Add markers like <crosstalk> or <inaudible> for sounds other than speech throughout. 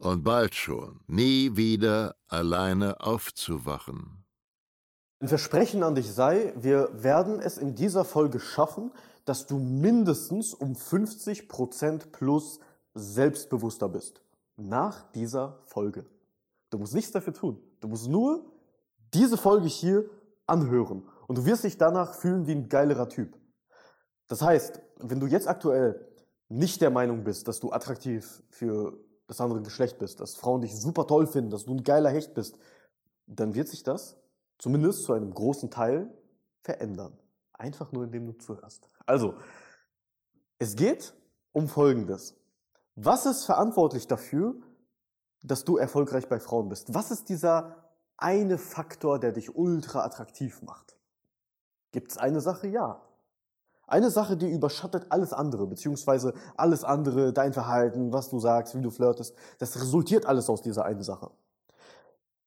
und bald schon nie wieder alleine aufzuwachen. Ein Versprechen an dich sei, wir werden es in dieser Folge schaffen, dass du mindestens um 50% plus selbstbewusster bist. Nach dieser Folge. Du musst nichts dafür tun. Du musst nur diese Folge hier anhören. Und du wirst dich danach fühlen wie ein geilerer Typ. Das heißt, wenn du jetzt aktuell nicht der Meinung bist, dass du attraktiv für das andere Geschlecht bist, dass Frauen dich super toll finden, dass du ein geiler Hecht bist, dann wird sich das zumindest zu einem großen Teil verändern. Einfach nur, indem du zuhörst. Also, es geht um Folgendes. Was ist verantwortlich dafür, dass du erfolgreich bei Frauen bist? Was ist dieser eine Faktor, der dich ultra attraktiv macht? Gibt es eine Sache? Ja. Eine Sache, die überschattet alles andere, beziehungsweise alles andere, dein Verhalten, was du sagst, wie du flirtest, das resultiert alles aus dieser einen Sache.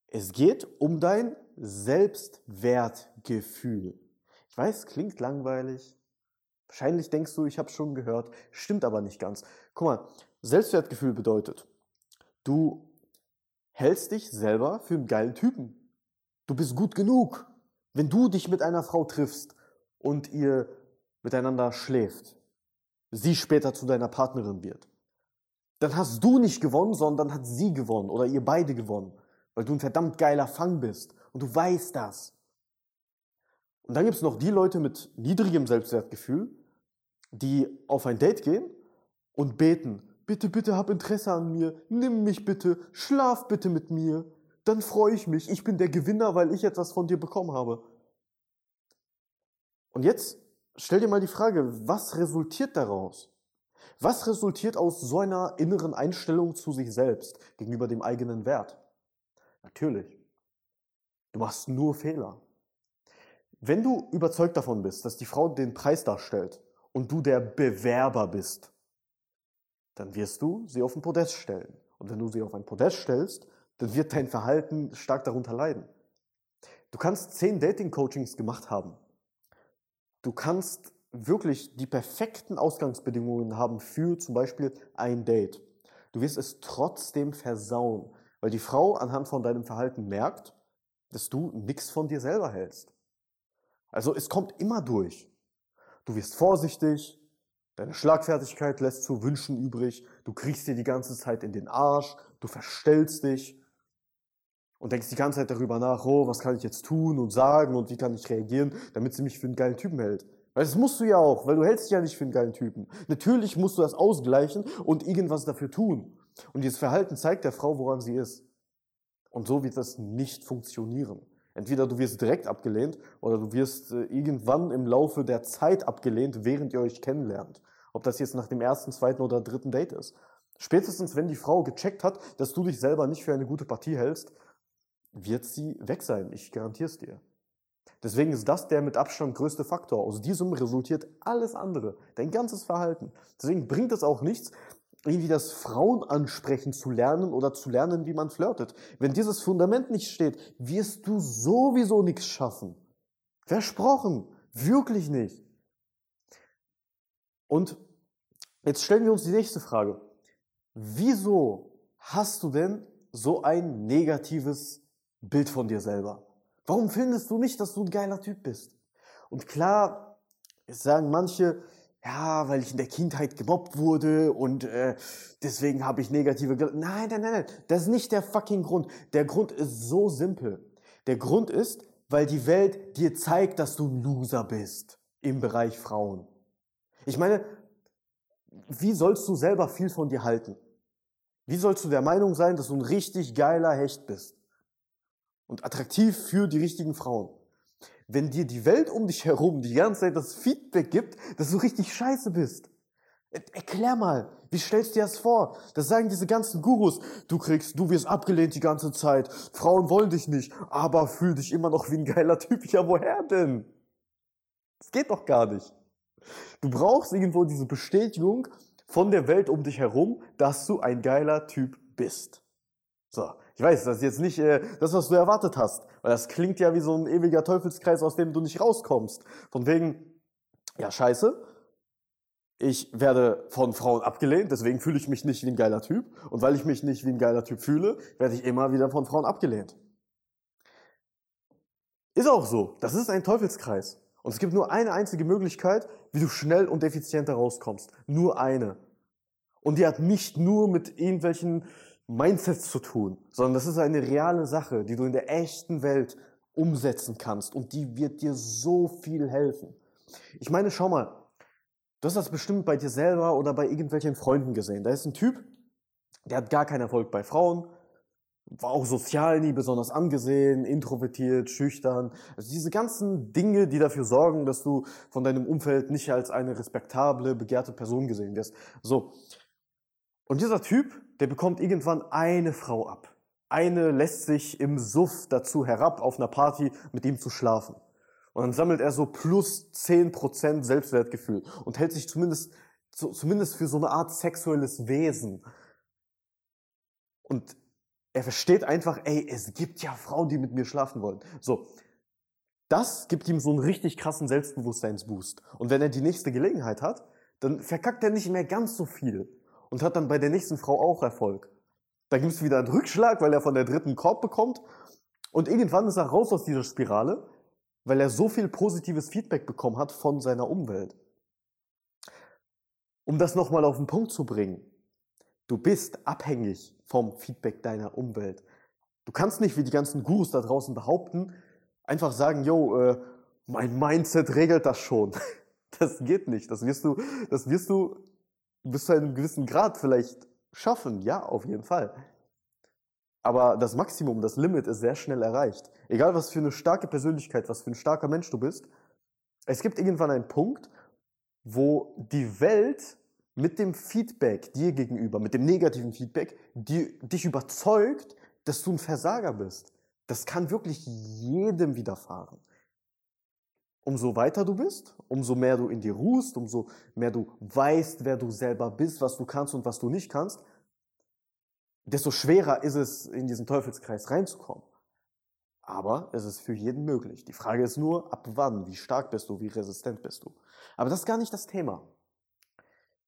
Es geht um dein Selbstwertgefühl. Ich weiß, klingt langweilig. Wahrscheinlich denkst du, ich habe schon gehört, stimmt aber nicht ganz. Guck mal, Selbstwertgefühl bedeutet, du hältst dich selber für einen geilen Typen. Du bist gut genug. Wenn du dich mit einer Frau triffst und ihr miteinander schläft, sie später zu deiner Partnerin wird, dann hast du nicht gewonnen, sondern hat sie gewonnen oder ihr beide gewonnen, weil du ein verdammt geiler Fang bist und du weißt das. Und dann gibt es noch die Leute mit niedrigem Selbstwertgefühl, die auf ein Date gehen und beten, bitte, bitte hab Interesse an mir, nimm mich bitte, schlaf bitte mit mir, dann freue ich mich, ich bin der Gewinner, weil ich etwas von dir bekommen habe. Und jetzt stell dir mal die Frage, was resultiert daraus? Was resultiert aus so einer inneren Einstellung zu sich selbst gegenüber dem eigenen Wert? Natürlich. Du machst nur Fehler. Wenn du überzeugt davon bist, dass die Frau den Preis darstellt und du der Bewerber bist, dann wirst du sie auf ein Podest stellen. Und wenn du sie auf ein Podest stellst, dann wird dein Verhalten stark darunter leiden. Du kannst zehn Dating-Coachings gemacht haben. Du kannst wirklich die perfekten Ausgangsbedingungen haben für zum Beispiel ein Date. Du wirst es trotzdem versauen, weil die Frau anhand von deinem Verhalten merkt, dass du nichts von dir selber hältst. Also es kommt immer durch. Du wirst vorsichtig, deine Schlagfertigkeit lässt zu wünschen übrig, du kriegst dir die ganze Zeit in den Arsch, du verstellst dich und denkst die ganze Zeit darüber nach, oh, was kann ich jetzt tun und sagen und wie kann ich reagieren, damit sie mich für einen geilen Typen hält. Weil das musst du ja auch, weil du hältst dich ja nicht für einen geilen Typen. Natürlich musst du das ausgleichen und irgendwas dafür tun. Und dieses Verhalten zeigt der Frau, woran sie ist. Und so wird das nicht funktionieren. Entweder du wirst direkt abgelehnt oder du wirst äh, irgendwann im Laufe der Zeit abgelehnt, während ihr euch kennenlernt. Ob das jetzt nach dem ersten, zweiten oder dritten Date ist. Spätestens, wenn die Frau gecheckt hat, dass du dich selber nicht für eine gute Partie hältst, wird sie weg sein. Ich garantiere es dir. Deswegen ist das der mit Abstand größte Faktor. Aus diesem resultiert alles andere, dein ganzes Verhalten. Deswegen bringt es auch nichts, irgendwie das Frauen ansprechen zu lernen oder zu lernen, wie man flirtet. Wenn dieses Fundament nicht steht, wirst du sowieso nichts schaffen. Versprochen. Wirklich nicht. Und jetzt stellen wir uns die nächste Frage. Wieso hast du denn so ein negatives Bild von dir selber. Warum findest du nicht, dass du ein geiler Typ bist? Und klar, es sagen manche, ja, weil ich in der Kindheit gemobbt wurde und äh, deswegen habe ich negative. Ge nein, nein, nein, nein, das ist nicht der fucking Grund. Der Grund ist so simpel. Der Grund ist, weil die Welt dir zeigt, dass du ein Loser bist. im Bereich Frauen. Ich meine, wie sollst du selber viel von dir halten? Wie sollst du der Meinung sein, dass du ein richtig geiler Hecht bist? Und attraktiv für die richtigen Frauen? Wenn dir die Welt um dich herum die ganze Zeit das Feedback gibt, dass du richtig scheiße bist. Erklär mal, wie stellst du dir das vor? Das sagen diese ganzen Gurus. Du kriegst, du wirst abgelehnt die ganze Zeit. Frauen wollen dich nicht, aber fühl dich immer noch wie ein geiler Typ. Ja, woher denn? Das geht doch gar nicht. Du brauchst irgendwo diese Bestätigung von der Welt um dich herum, dass du ein geiler Typ bist. So, ich weiß, das ist jetzt nicht äh, das, was du erwartet hast, weil das klingt ja wie so ein ewiger Teufelskreis, aus dem du nicht rauskommst. Von wegen, ja, scheiße, ich werde von Frauen abgelehnt, deswegen fühle ich mich nicht wie ein geiler Typ. Und weil ich mich nicht wie ein geiler Typ fühle, werde ich immer wieder von Frauen abgelehnt. Ist auch so. Das ist ein Teufelskreis. Und es gibt nur eine einzige Möglichkeit, wie du schnell und effizient rauskommst. Nur eine. Und die hat nicht nur mit irgendwelchen Mindsets zu tun, sondern das ist eine reale Sache, die du in der echten Welt umsetzen kannst. Und die wird dir so viel helfen. Ich meine, schau mal, Du hast das bestimmt bei dir selber oder bei irgendwelchen Freunden gesehen. Da ist ein Typ, der hat gar keinen Erfolg bei Frauen, war auch sozial nie besonders angesehen, introvertiert, schüchtern. Also diese ganzen Dinge, die dafür sorgen, dass du von deinem Umfeld nicht als eine respektable, begehrte Person gesehen wirst. So. Und dieser Typ, der bekommt irgendwann eine Frau ab. Eine lässt sich im Suff dazu herab, auf einer Party mit ihm zu schlafen. Und dann sammelt er so plus 10% Selbstwertgefühl und hält sich zumindest, so, zumindest für so eine Art sexuelles Wesen. Und er versteht einfach, ey, es gibt ja Frauen, die mit mir schlafen wollen. So. Das gibt ihm so einen richtig krassen Selbstbewusstseinsboost. Und wenn er die nächste Gelegenheit hat, dann verkackt er nicht mehr ganz so viel und hat dann bei der nächsten Frau auch Erfolg. Da gibt es wieder einen Rückschlag, weil er von der dritten Korb bekommt. Und irgendwann ist er raus aus dieser Spirale weil er so viel positives Feedback bekommen hat von seiner Umwelt. Um das nochmal auf den Punkt zu bringen, du bist abhängig vom Feedback deiner Umwelt. Du kannst nicht wie die ganzen Gurus da draußen behaupten, einfach sagen, yo, äh, mein Mindset regelt das schon. <laughs> Das geht nicht. Das wirst du, das wirst du bis zu einem gewissen Grad vielleicht schaffen. Ja, auf jeden Fall. Aber das Maximum, das Limit ist sehr schnell erreicht. Egal was für eine starke Persönlichkeit, was für ein starker Mensch du bist, es gibt irgendwann einen Punkt, wo die Welt mit dem Feedback dir gegenüber, mit dem negativen Feedback, die, dich überzeugt, dass du ein Versager bist. Das kann wirklich jedem widerfahren. Umso weiter du bist, umso mehr du in dir ruhst, umso mehr du weißt, wer du selber bist, was du kannst und was du nicht kannst, desto schwerer ist es, in diesen Teufelskreis reinzukommen. Aber es ist für jeden möglich. Die Frage ist nur, ab wann, wie stark bist du, wie resistent bist du. Aber das ist gar nicht das Thema.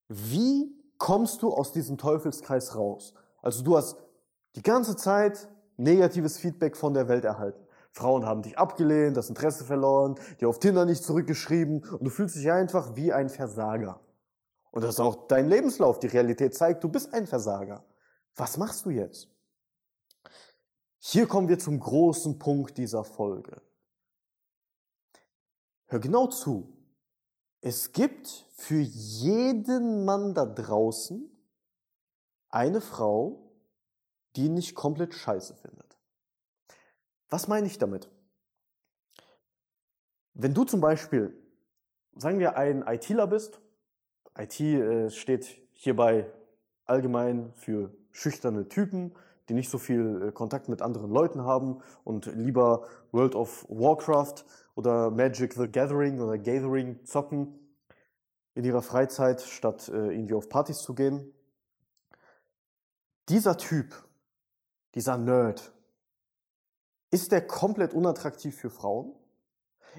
Wie kommst du aus diesem Teufelskreis raus? Also du hast die ganze Zeit negatives Feedback von der Welt erhalten. Frauen haben dich abgelehnt, das Interesse verloren, dir auf Tinder nicht zurückgeschrieben und du fühlst dich einfach wie ein Versager. Und das ist auch dein Lebenslauf. Die Realität zeigt, du bist ein Versager. Was machst du jetzt? Hier kommen wir zum großen Punkt dieser Folge. Hör genau zu. Es gibt für jeden Mann da draußen eine Frau, die nicht komplett scheiße findet. Was meine ich damit? Wenn du zum Beispiel, sagen wir, ein ITler bist, IT äh, steht hierbei allgemein für schüchterne Typen, die nicht so viel äh, Kontakt mit anderen Leuten haben und lieber World of Warcraft oder Magic the Gathering oder Gathering zocken in ihrer Freizeit, statt äh, irgendwie auf Partys zu gehen. Dieser Typ, dieser Nerd, ist der komplett unattraktiv für Frauen?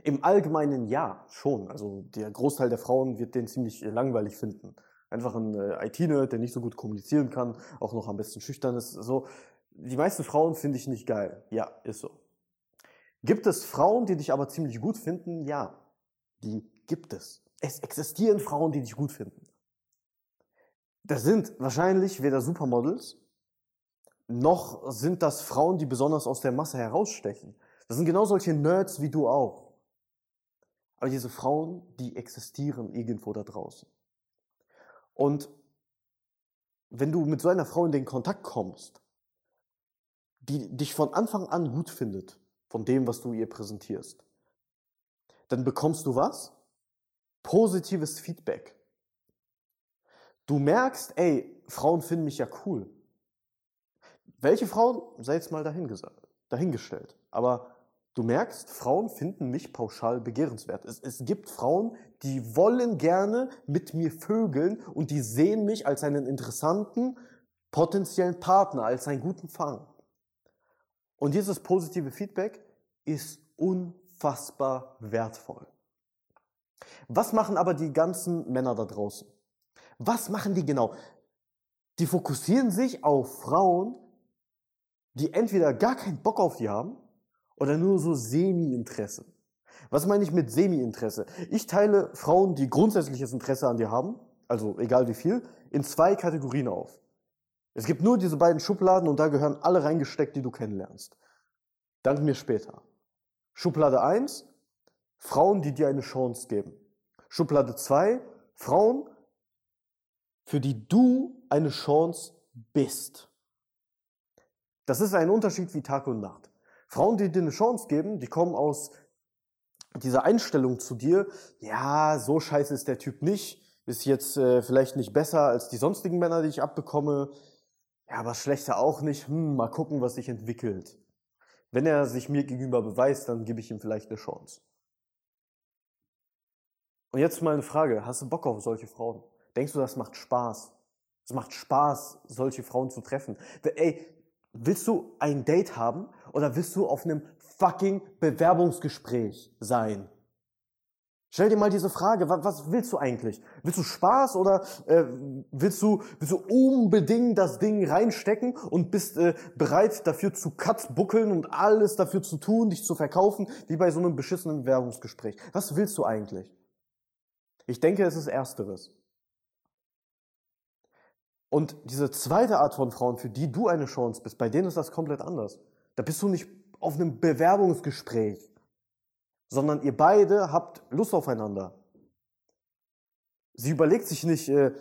Im Allgemeinen ja, schon. Also der Großteil der Frauen wird den ziemlich äh, langweilig finden einfach ein äh, IT-Nerd, der nicht so gut kommunizieren kann, auch noch am besten schüchtern ist. So, die meisten Frauen finde ich nicht geil. Ja, ist so. Gibt es Frauen, die dich aber ziemlich gut finden? Ja, die gibt es. Es existieren Frauen, die dich gut finden. Das sind wahrscheinlich weder Supermodels, noch sind das Frauen, die besonders aus der Masse herausstechen. Das sind genau solche Nerds wie du auch. Aber diese Frauen, die existieren irgendwo da draußen. Und wenn du mit so einer Frau in den Kontakt kommst, die dich von Anfang an gut findet, von dem, was du ihr präsentierst, dann bekommst du was? Positives Feedback. Du merkst, ey, Frauen finden mich ja cool. Welche Frauen, sei jetzt mal dahingestellt. Aber du merkst, Frauen finden mich pauschal begehrenswert. Es, es gibt Frauen, die wollen gerne mit mir vögeln und die sehen mich als einen interessanten, potenziellen Partner, als einen guten Fang. Und dieses positive Feedback ist unfassbar wertvoll. Was machen aber die ganzen Männer da draußen? Was machen die genau? Die fokussieren sich auf Frauen, die entweder gar keinen Bock auf die haben oder nur so Semi-Interesse. Was meine ich mit Semi-Interesse? Ich teile Frauen, die grundsätzliches Interesse an dir haben, also egal wie viel, in zwei Kategorien auf. Es gibt nur diese beiden Schubladen und da gehören alle reingesteckt, die du kennenlernst. Dank mir später. Schublade 1, Frauen, die dir eine Chance geben. Schublade 2, Frauen, für die du eine Chance bist. Das ist ein Unterschied wie Tag und Nacht. Frauen, die dir eine Chance geben, die kommen aus dieser Einstellung zu dir, ja, so scheiße ist der Typ nicht, ist jetzt äh, vielleicht nicht besser als die sonstigen Männer, die ich abbekomme, ja, aber schlechter auch nicht, hm, mal gucken, was sich entwickelt. Wenn er sich mir gegenüber beweist, dann gebe ich ihm vielleicht eine Chance. Und jetzt mal eine Frage, hast du Bock auf solche Frauen? Denkst du, das macht Spaß? Es macht Spaß, solche Frauen zu treffen. Ey, Willst du ein Date haben oder willst du auf einem fucking Bewerbungsgespräch sein? Stell dir mal diese Frage, was, willst du eigentlich? Willst du Spaß oder äh, willst, du, willst du unbedingt das Ding reinstecken und bist äh, bereit dafür zu buckeln und alles dafür zu tun, dich zu verkaufen, wie bei so einem beschissenen Bewerbungsgespräch? Was willst du eigentlich? Ich denke, es ist Ersteres. Und diese zweite Art von Frauen, für die du eine Chance bist, bei denen ist das komplett anders. Da bist du nicht auf einem Bewerbungsgespräch, sondern ihr beide habt Lust aufeinander. Sie überlegt sich nicht, äh,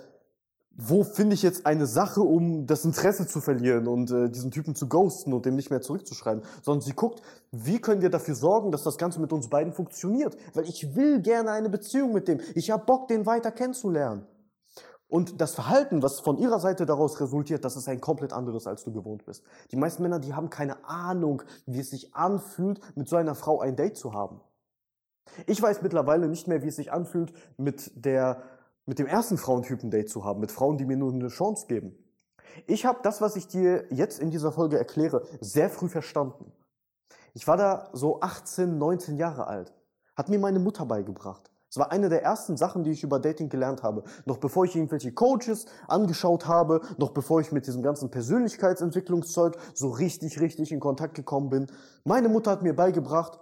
wo finde ich jetzt eine Sache, um das Interesse zu verlieren und äh, diesen Typen zu ghosten und dem nicht mehr zurückzuschreiben, sondern sie guckt, wie können wir dafür sorgen, dass das Ganze mit uns beiden funktioniert, weil ich will gerne eine Beziehung mit dem, ich habe Bock, den weiter kennenzulernen. Und das Verhalten, was von ihrer Seite daraus resultiert, das ist ein komplett anderes, als du gewohnt bist. Die meisten Männer, die haben keine Ahnung, wie es sich anfühlt, mit so einer Frau ein Date zu haben. Ich weiß mittlerweile nicht mehr, wie es sich anfühlt, mit der, mit dem ersten Frauentypen Date zu haben, mit Frauen, die mir nur eine Chance geben. Ich habe das, was ich dir jetzt in dieser Folge erkläre, sehr früh verstanden. Ich war da so 18, 19 Jahre alt. Hat mir meine Mutter beigebracht. Das war eine der ersten Sachen, die ich über Dating gelernt habe. Noch bevor ich irgendwelche Coaches angeschaut habe, noch bevor ich mit diesem ganzen Persönlichkeitsentwicklungszeug so richtig, richtig in Kontakt gekommen bin. Meine Mutter hat mir beigebracht,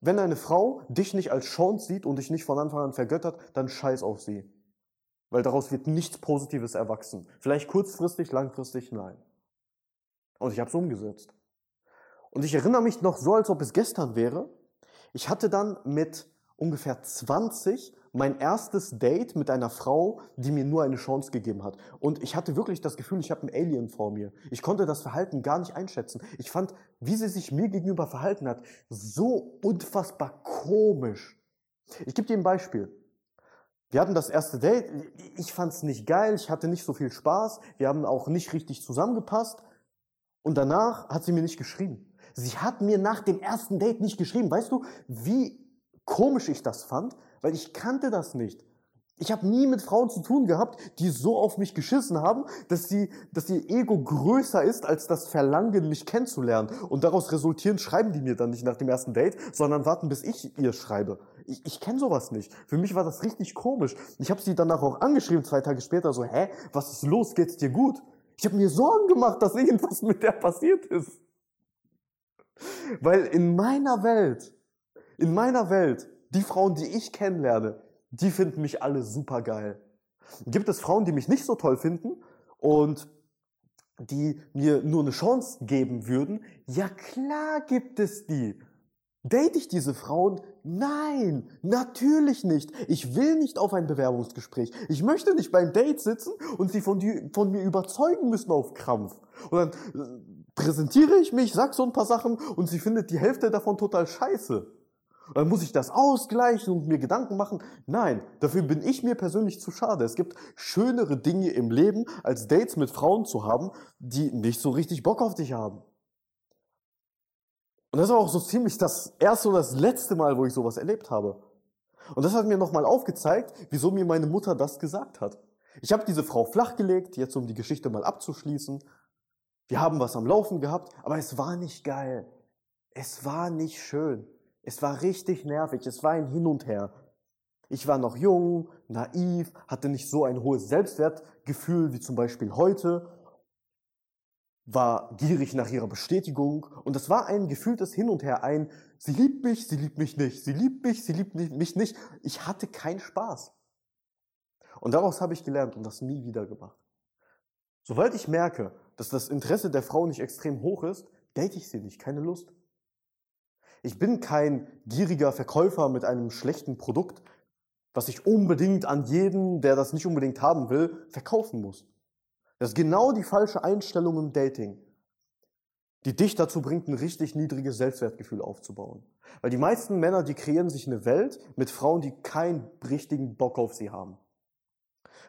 wenn eine Frau dich nicht als Chance sieht und dich nicht von Anfang an vergöttert, dann scheiß auf sie. Weil daraus wird nichts Positives erwachsen. Vielleicht kurzfristig, langfristig, nein. Und ich habe es umgesetzt. Und ich erinnere mich noch so, als ob es gestern wäre. Ich hatte dann mit ungefähr 20 mein erstes Date mit einer Frau, die mir nur eine Chance gegeben hat. Und ich hatte wirklich das Gefühl, ich habe einen Alien vor mir. Ich konnte das Verhalten gar nicht einschätzen. Ich fand, wie sie sich mir gegenüber verhalten hat, so unfassbar komisch. Ich gebe dir ein Beispiel. Wir hatten das erste Date. Ich fand es nicht geil. Ich hatte nicht so viel Spaß. Wir haben auch nicht richtig zusammengepasst. Und danach hat sie mir nicht geschrieben. Sie hat mir nach dem ersten Date nicht geschrieben. Weißt du, wie komisch ich das fand, weil ich kannte das nicht. Ich habe nie mit Frauen zu tun gehabt, die so auf mich geschissen haben, dass, sie, dass ihr Ego größer ist als das Verlangen, mich kennenzulernen. Und daraus resultieren, schreiben die mir dann nicht nach dem ersten Date, sondern warten, bis ich ihr schreibe. Ich, ich kenne sowas nicht. Für mich war das richtig komisch. Ich habe sie danach auch angeschrieben, zwei Tage später, so, hä, was ist los, geht's dir gut? Ich habe mir Sorgen gemacht, dass irgendwas mit der passiert ist. Weil in meiner Welt in meiner Welt, die Frauen, die ich kennenlerne, die finden mich alle super geil. Gibt es Frauen, die mich nicht so toll finden und die mir nur eine Chance geben würden? Ja klar gibt es die. Date ich diese Frauen? Nein, natürlich nicht. Ich will nicht auf ein Bewerbungsgespräch. Ich möchte nicht beim Date sitzen und sie von, die, von mir überzeugen müssen auf Krampf. Und dann äh, präsentiere ich mich, sag so ein paar Sachen und sie findet die Hälfte davon total scheiße. Und dann muss ich das ausgleichen und mir Gedanken machen. Nein, dafür bin ich mir persönlich zu schade. Es gibt schönere Dinge im Leben, als Dates mit Frauen zu haben, die nicht so richtig Bock auf dich haben. Und das war auch so ziemlich das erste oder das letzte Mal, wo ich sowas erlebt habe. Und das hat mir nochmal aufgezeigt, wieso mir meine Mutter das gesagt hat. Ich habe diese Frau flachgelegt, jetzt um die Geschichte mal abzuschließen. Wir haben was am Laufen gehabt, aber es war nicht geil. Es war nicht schön. Es war richtig nervig. Es war ein Hin und Her. Ich war noch jung, naiv, hatte nicht so ein hohes Selbstwertgefühl wie zum Beispiel heute war gierig nach ihrer Bestätigung und es war ein gefühltes Hin und Her, ein sie liebt mich, sie liebt mich nicht, sie liebt mich, sie liebt mich nicht. Ich hatte keinen Spaß. Und daraus habe ich gelernt und das nie wieder gemacht. Sobald ich merke, dass das Interesse der Frau nicht extrem hoch ist, date ich sie nicht, keine Lust. Ich bin kein gieriger Verkäufer mit einem schlechten Produkt, was ich unbedingt an jeden, der das nicht unbedingt haben will, verkaufen muss. Das ist genau die falsche Einstellung im Dating, die dich dazu bringt, ein richtig niedriges Selbstwertgefühl aufzubauen. Weil die meisten Männer, die kreieren sich eine Welt mit Frauen, die keinen richtigen Bock auf sie haben.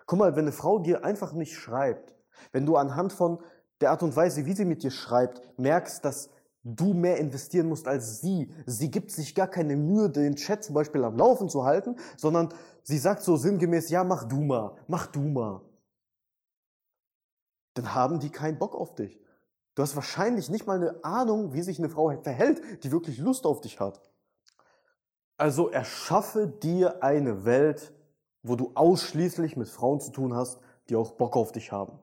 Guck mal, wenn eine Frau dir einfach nicht schreibt, wenn du anhand von der Art und Weise, wie sie mit dir schreibt, merkst, dass du mehr investieren musst als sie. Sie gibt sich gar keine Mühe, den Chat zum Beispiel am Laufen zu halten, sondern sie sagt so sinngemäß, ja, mach du mal, mach du mal dann haben die keinen Bock auf dich. Du hast wahrscheinlich nicht mal eine Ahnung, wie sich eine Frau verhält, die wirklich Lust auf dich hat. Also erschaffe dir eine Welt, wo du ausschließlich mit Frauen zu tun hast, die auch Bock auf dich haben.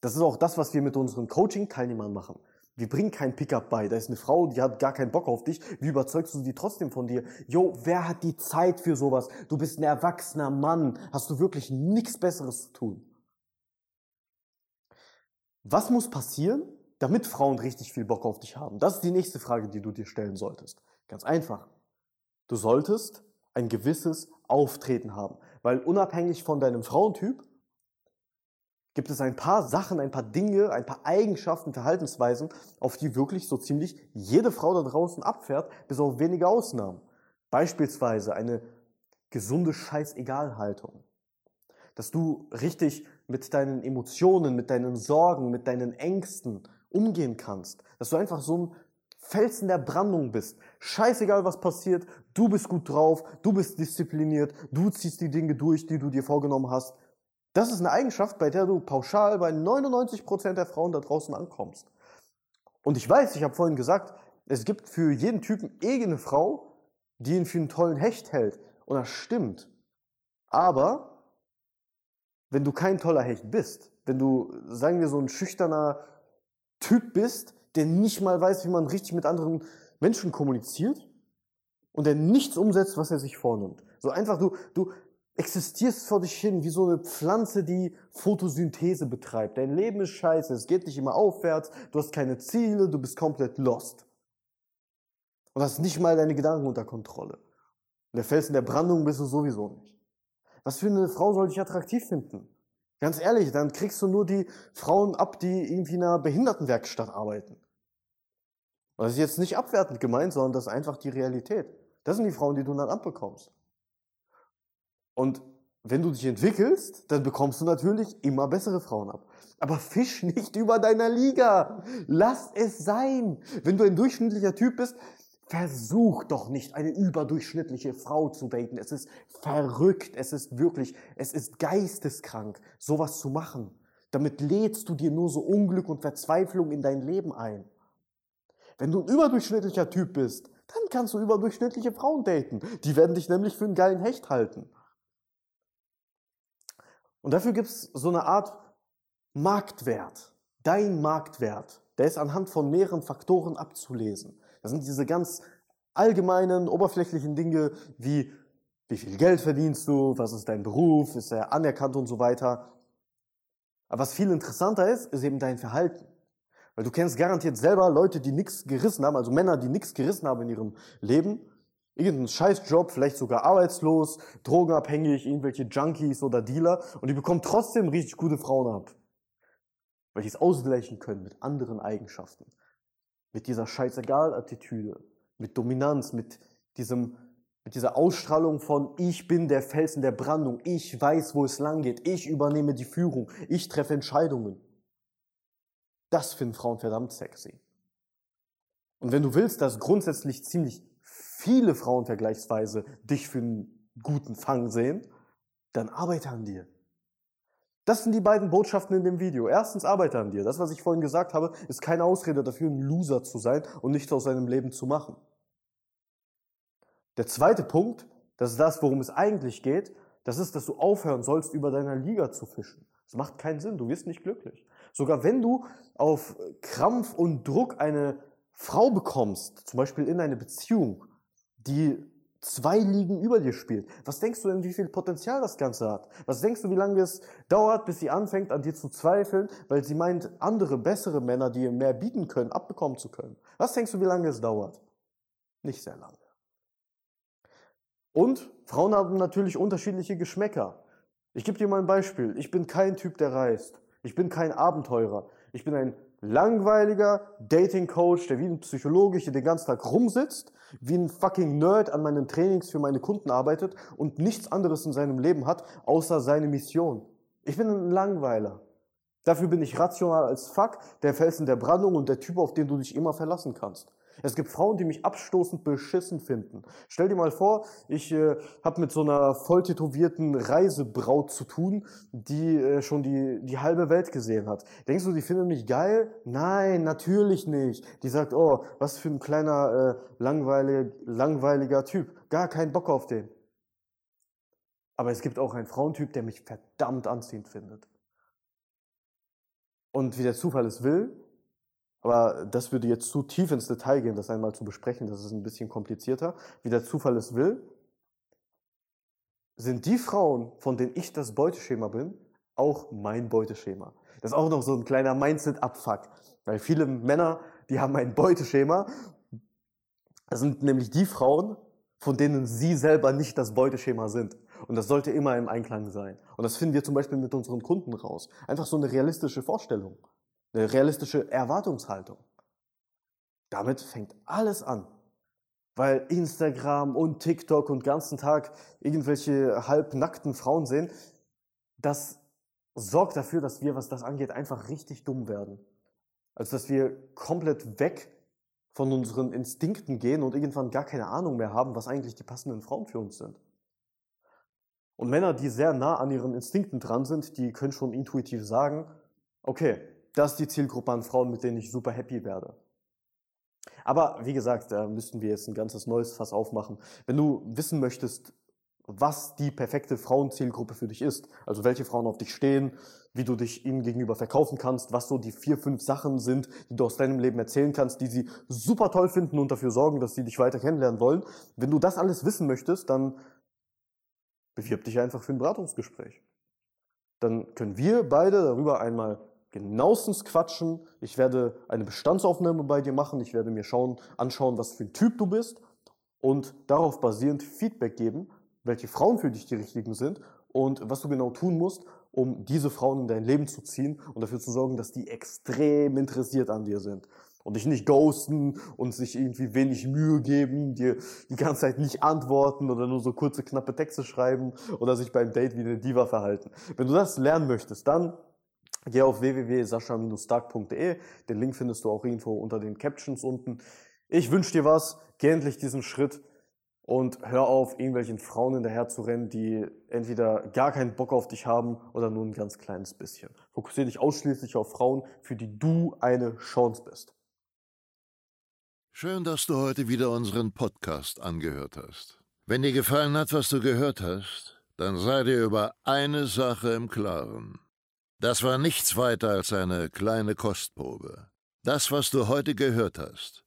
Das ist auch das, was wir mit unseren Coaching-Teilnehmern machen. Wir bringen kein Pickup bei. Da ist eine Frau, die hat gar keinen Bock auf dich. Wie überzeugst du sie trotzdem von dir? Jo, wer hat die Zeit für sowas? Du bist ein erwachsener Mann. Hast du wirklich nichts Besseres zu tun? Was muss passieren, damit Frauen richtig viel Bock auf dich haben? Das ist die nächste Frage, die du dir stellen solltest. Ganz einfach. Du solltest ein gewisses Auftreten haben, weil unabhängig von deinem Frauentyp gibt es ein paar Sachen, ein paar Dinge, ein paar Eigenschaften, Verhaltensweisen, auf die wirklich so ziemlich jede Frau da draußen abfährt, bis auf wenige Ausnahmen. Beispielsweise eine gesunde Scheißegalhaltung. Dass du richtig mit deinen Emotionen, mit deinen Sorgen, mit deinen Ängsten umgehen kannst. Dass du einfach so ein Felsen der Brandung bist. Scheißegal, was passiert, du bist gut drauf, du bist diszipliniert, du ziehst die Dinge durch, die du dir vorgenommen hast. Das ist eine Eigenschaft, bei der du pauschal bei 99% der Frauen da draußen ankommst. Und ich weiß, ich habe vorhin gesagt, es gibt für jeden Typen eh eine Frau, die ihn für einen tollen Hecht hält. Und das stimmt. Aber wenn du kein toller Hecht bist, wenn du, sagen wir, so ein schüchterner Typ bist, der nicht mal weiß, wie man richtig mit anderen Menschen kommuniziert und der nichts umsetzt, was er sich vornimmt. So einfach, du, du existierst vor dich hin wie so eine Pflanze, die Photosynthese betreibt. Dein Leben ist scheiße, es geht nicht immer aufwärts, du hast keine Ziele, du bist komplett lost. Und hast nicht mal deine Gedanken unter Kontrolle. Und der Felsen der Brandung bist du sowieso nicht. Was für eine Frau soll dich attraktiv finden? Ganz ehrlich, dann kriegst du nur die Frauen ab, die irgendwie in einer Behindertenwerkstatt arbeiten. das ist jetzt nicht abwertend gemeint, sondern das ist einfach die Realität. Das sind die Frauen, die du dann abbekommst. Und wenn du dich entwickelst, dann bekommst du natürlich immer bessere Frauen ab. Aber fisch <laughs> nicht über deiner Liga. Lass es sein. Wenn du ein durchschnittlicher Typ bist, Versuch doch nicht eine überdurchschnittliche Frau zu daten. Es ist verrückt. Es ist wirklich, es ist geisteskrank, sowas zu machen. Damit lädst du dir nur so Unglück und Verzweiflung in dein Leben ein. Wenn du ein überdurchschnittlicher Typ bist, dann kannst du überdurchschnittliche Frauen daten. Die werden dich nämlich für einen geilen Hecht halten. Und dafür gibt es so eine Art Marktwert. Dein Marktwert. Der ist anhand von mehreren Faktoren abzulesen. Das sind diese ganz allgemeinen, oberflächlichen Dinge wie, wie viel Geld verdienst du, was ist dein Beruf, ist er anerkannt und so weiter. Aber was viel interessanter ist, ist eben dein Verhalten. Weil du kennst garantiert selber Leute, die nichts gerissen haben, also Männer, die nichts gerissen haben in ihrem Leben. Irgendeinen Scheißjob, vielleicht sogar arbeitslos, drogenabhängig, irgendwelche Junkies oder Dealer. Und die bekommen trotzdem richtig gute Frauen ab. Weil die es ausgleichen können mit anderen Eigenschaften. Mit dieser Scheißegal-Attitüde. Mit Dominanz, mit diesem mit dieser Ausstrahlung von ich bin der Felsen der Brandung, ich weiß, wo es lang geht, ich übernehme die Führung, ich treffe Entscheidungen. Das finden Frauen verdammt sexy. Und wenn du willst, dass grundsätzlich ziemlich viele Frauen vergleichsweise dich für einen guten Fang sehen, dann arbeite an dir. Das sind die beiden Botschaften in dem Video. Erstens, arbeite an dir. Das, was ich vorhin gesagt habe, ist keine Ausrede dafür, ein Loser zu sein und nichts aus seinem Leben zu machen. Der zweite Punkt, das ist das, worum es eigentlich geht, das ist, dass du aufhören sollst, über deiner Liga zu fischen. Das macht keinen Sinn, du wirst nicht glücklich. Sogar wenn du auf Krampf und Druck eine Frau bekommst, zum Beispiel in eine Beziehung, die zwei Ligen über dir spielt, was denkst du denn, wie viel Potenzial das Ganze hat? Was denkst du, wie lange es dauert, bis sie anfängt, an dir zu zweifeln, weil sie meint, andere, bessere Männer, die ihr mehr bieten können, abbekommen zu können? Was denkst du, wie lange es dauert? Nicht sehr lange. Und Frauen haben natürlich unterschiedliche Geschmäcker. Ich gebe dir mal ein Beispiel. Ich bin kein Typ, der reist. Ich bin kein Abenteurer. Ich bin ein langweiliger Dating-Coach, der wie ein Psychologe hier den ganzen Tag rumsitzt, wie ein fucking Nerd an meinen Trainings für meine Kunden arbeitet und nichts anderes in seinem Leben hat, außer seine Mission. Ich bin ein Langweiler. Dafür bin ich rational als Fuck, der Felsen der Brandung und der Typ, auf den du dich immer verlassen kannst. Es gibt Frauen, die mich abstoßend beschissen finden. Stell dir mal vor, ich äh, habe mit so einer voll tätowierten Reisebraut zu tun, die äh, schon die, die halbe Welt gesehen hat. Denkst du, die findet mich geil? Nein, natürlich nicht. Die sagt, oh, was für ein kleiner, äh, langweilig, langweiliger Typ. Gar keinen Bock auf den. Aber es gibt auch einen Frauentyp, der mich verdammt anziehend findet. Und wie der Zufall es will, aber das würde jetzt zu tief ins Detail gehen, das einmal zu besprechen. Das ist ein bisschen komplizierter. Wie der Zufall es will, sind die Frauen, von denen ich das Beuteschema bin, auch mein Beuteschema. Das ist auch noch so ein kleiner Mindset-Abfuck. Weil viele Männer, die haben ein Beuteschema. Das sind nämlich die Frauen, von denen sie selber nicht das Beuteschema sind. Und das sollte immer im Einklang sein. Und das finden wir zum Beispiel mit unseren Kunden raus. Einfach so eine realistische Vorstellung. Eine realistische Erwartungshaltung. Damit fängt alles an. Weil Instagram und TikTok und ganzen Tag irgendwelche halbnackten Frauen sehen, das sorgt dafür, dass wir, was das angeht, einfach richtig dumm werden. Also dass wir komplett weg von unseren Instinkten gehen und irgendwann gar keine Ahnung mehr haben, was eigentlich die passenden Frauen für uns sind. Und Männer, die sehr nah an ihren Instinkten dran sind, die können schon intuitiv sagen, okay, das ist die Zielgruppe an Frauen, mit denen ich super happy werde. Aber wie gesagt, da müssten wir jetzt ein ganzes neues Fass aufmachen. Wenn du wissen möchtest, was die perfekte Frauenzielgruppe für dich ist, also welche Frauen auf dich stehen, wie du dich ihnen gegenüber verkaufen kannst, was so die vier, fünf Sachen sind, die du aus deinem Leben erzählen kannst, die sie super toll finden und dafür sorgen, dass sie dich weiter kennenlernen wollen. Wenn du das alles wissen möchtest, dann bewirb dich einfach für ein Beratungsgespräch. Dann können wir beide darüber einmal genauestens quatschen. Ich werde eine Bestandsaufnahme bei dir machen. Ich werde mir schauen, anschauen, was für ein Typ du bist und darauf basierend Feedback geben, welche Frauen für dich die richtigen sind und was du genau tun musst, um diese Frauen in dein Leben zu ziehen und dafür zu sorgen, dass die extrem interessiert an dir sind. Und dich nicht ghosten und sich irgendwie wenig Mühe geben, dir die ganze Zeit nicht antworten oder nur so kurze, knappe Texte schreiben oder sich beim Date wie eine Diva verhalten. Wenn du das lernen möchtest, dann Geh auf www.sascha-stark.de. Den Link findest du auch irgendwo unter den Captions unten. Ich wünsche dir was. Geh endlich diesen Schritt und hör auf, irgendwelchen Frauen hinterher zu rennen, die entweder gar keinen Bock auf dich haben oder nur ein ganz kleines bisschen. Fokussiere dich ausschließlich auf Frauen, für die du eine Chance bist. Schön, dass du heute wieder unseren Podcast angehört hast. Wenn dir gefallen hat, was du gehört hast, dann sei dir über eine Sache im Klaren. Das war nichts weiter als eine kleine Kostprobe. Das, was du heute gehört hast,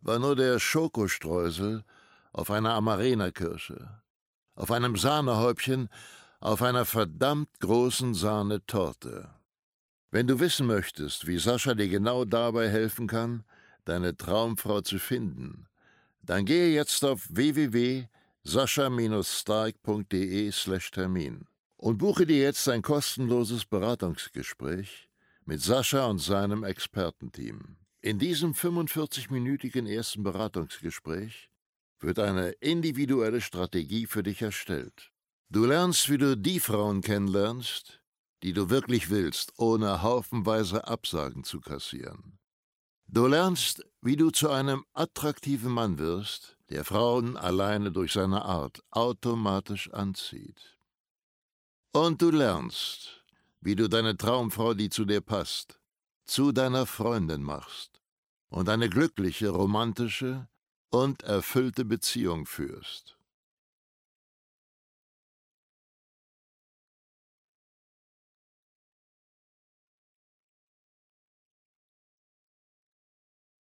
war nur der Schokostreusel auf einer Amarena-Kirsche, auf einem Sahnehäubchen, auf einer verdammt großen Sahnetorte. Wenn du wissen möchtest, wie Sascha dir genau dabei helfen kann, deine Traumfrau zu finden, dann gehe jetzt auf www.sascha-stark.de/termin und buche dir jetzt ein kostenloses Beratungsgespräch mit Sascha und seinem Expertenteam. In diesem 45-minütigen ersten Beratungsgespräch wird eine individuelle Strategie für dich erstellt. Du lernst, wie du die Frauen kennenlernst, die du wirklich willst, ohne haufenweise Absagen zu kassieren. Du lernst, wie du zu einem attraktiven Mann wirst, der Frauen alleine durch seine Art automatisch anzieht. Und du lernst, wie du deine Traumfrau, die zu dir passt, zu deiner Freundin machst und eine glückliche, romantische und erfüllte Beziehung führst.